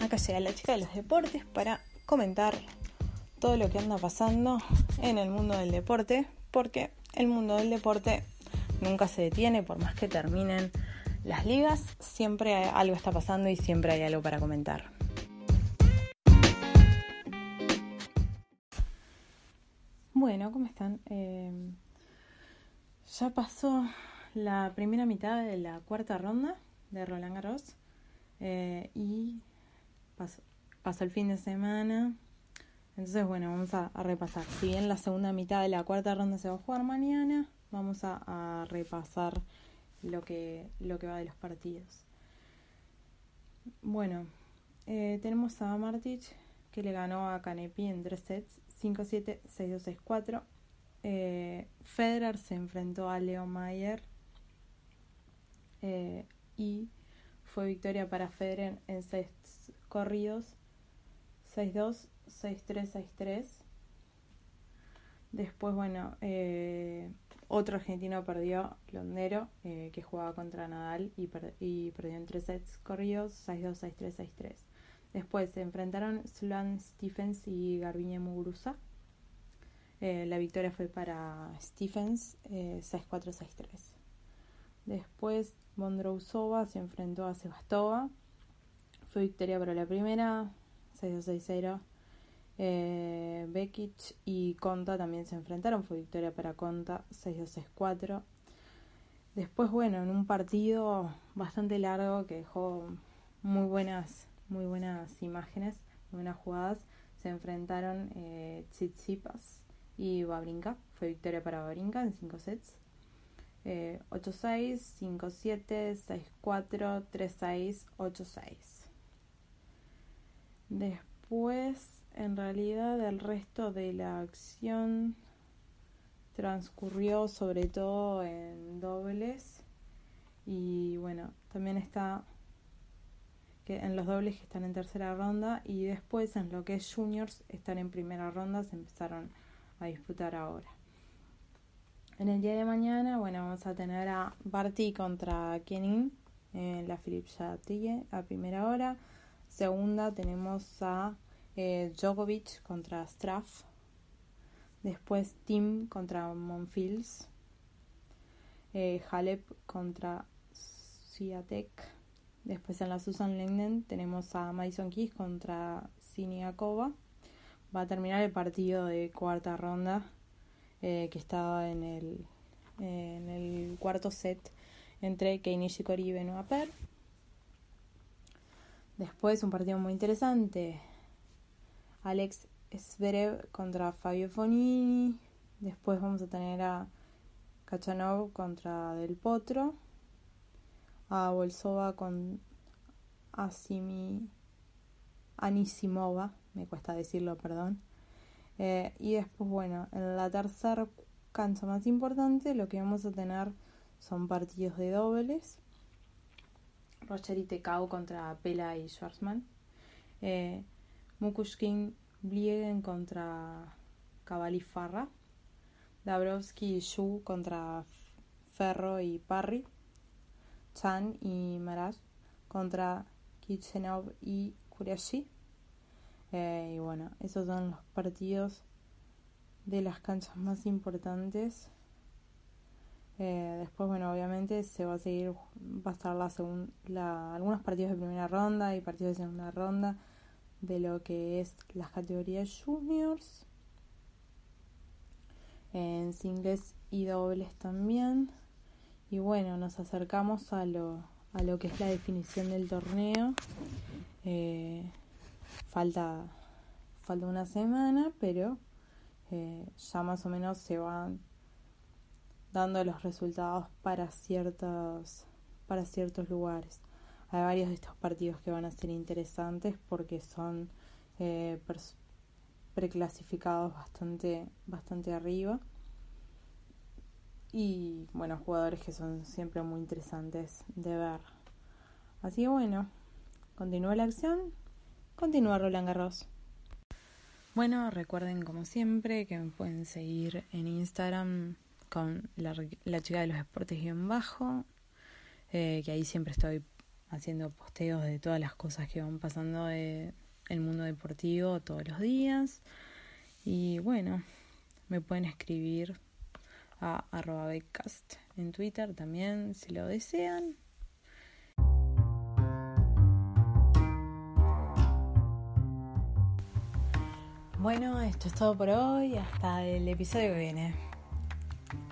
Acá llega la chica de los deportes para comentar todo lo que anda pasando en el mundo del deporte, porque el mundo del deporte nunca se detiene, por más que terminen las ligas, siempre algo está pasando y siempre hay algo para comentar. Bueno, ¿cómo están? Eh, ya pasó la primera mitad de la cuarta ronda de Roland Garros eh, y pasó, el fin de semana. Entonces, bueno, vamos a, repasar. Si bien la segunda mitad de la cuarta ronda se va a jugar mañana, vamos a, repasar lo que, lo que va de los partidos. Bueno, eh, tenemos a Martic que le ganó a Canepi en tres sets, 5-7, 6-2, 6-4. Federer se enfrentó a Leo Mayer eh, y fue victoria para Federer en seis corridos, 6-2, 6-3, 6-3. Después, bueno, eh, otro argentino perdió, Londero, eh, que jugaba contra Nadal y, perdió en tres sets corridos, 6-2, 6-3, 6-3. Después se enfrentaron Sloan Stephens y Garbiñe Muguruza. Eh, la victoria fue para Stephens, 6-4, 6-3. Después Bondrousova se enfrentó a Sebastova. Fue victoria para la primera, 6-2-6-0. Eh, Bekic y Conta también se enfrentaron. Fue victoria para Conta, 6-2-6-4. Después, bueno, en un partido bastante largo que dejó muy buenas, muy buenas imágenes, muy buenas jugadas, se enfrentaron eh, Tsitsipas y Babrinka. Fue victoria para Babrinka en 5 sets. 8-6, 5-7, 6-4, 3-6, 8-6. Después, en realidad, el resto de la acción transcurrió sobre todo en dobles. Y bueno, también está que en los dobles que están en tercera ronda y después en lo que es juniors están en primera ronda, se empezaron a disputar ahora. En el día de mañana, bueno, vamos a tener a Barty contra Kenin en la Philippe Chatrier a primera hora. Segunda tenemos a eh, Djokovic contra Straff. Después Tim contra Monfils. Eh, Halep contra Siatek. Después en la Susan Lengden tenemos a Mason Keys contra Siniakova. Va a terminar el partido de cuarta ronda eh, que estaba en el, en el cuarto set entre Kei Nishikori y Benoit. Después un partido muy interesante. Alex Zverev contra Fabio Fonini. Después vamos a tener a Kachanov contra Del Potro. A Bolsova con Asimi Anisimova. Me cuesta decirlo, perdón. Eh, y después, bueno, en la tercera cancha más importante lo que vamos a tener son partidos de dobles. Roger y Tecao contra Pela y Schwarzman. Eh, Mukushkin Bliegen contra Cavalli Farra. Dabrowski y Shu contra Ferro y Parry. Chan y Maraj contra Kitchenov y Kuriashi. Eh, y bueno, esos son los partidos de las canchas más importantes. Eh, después, bueno, obviamente se va a seguir, va a estar la segunda, algunos partidos de primera ronda y partidos de segunda ronda de lo que es las categorías juniors, en singles y dobles también. Y bueno, nos acercamos a lo, a lo que es la definición del torneo. Eh, falta, falta una semana, pero eh, ya más o menos se van dando los resultados para ciertos, para ciertos lugares. Hay varios de estos partidos que van a ser interesantes porque son eh, preclasificados bastante, bastante arriba. Y bueno, jugadores que son siempre muy interesantes de ver. Así que bueno, continúa la acción, continúa Roland Garros. Bueno, recuerden como siempre que me pueden seguir en Instagram con la, chica de los deportes en bajo, eh, que ahí siempre estoy haciendo posteos de todas las cosas que van pasando en el mundo deportivo todos los días. Y bueno, me pueden escribir a arroba en Twitter también si lo desean. Bueno, esto es todo por hoy. Hasta el episodio que viene.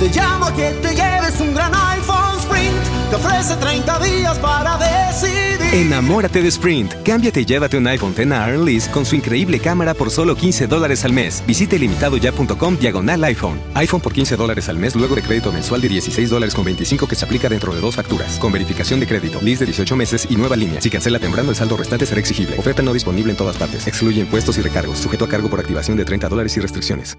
te llamo que te lleves un gran iPhone Sprint. Te ofrece 30 días para decidir. Enamórate de Sprint. Cámbiate y llévate un iPhone X a Lease con su increíble cámara por solo 15 dólares al mes. Visite limitadoya.com diagonal iPhone. iPhone por 15 dólares al mes luego de crédito mensual de 16 dólares con 25 que se aplica dentro de dos facturas. Con verificación de crédito, lease de 18 meses y nueva línea. Si cancela temprano, el saldo restante será exigible. Oferta no disponible en todas partes. Excluye impuestos y recargos. Sujeto a cargo por activación de 30 dólares y restricciones.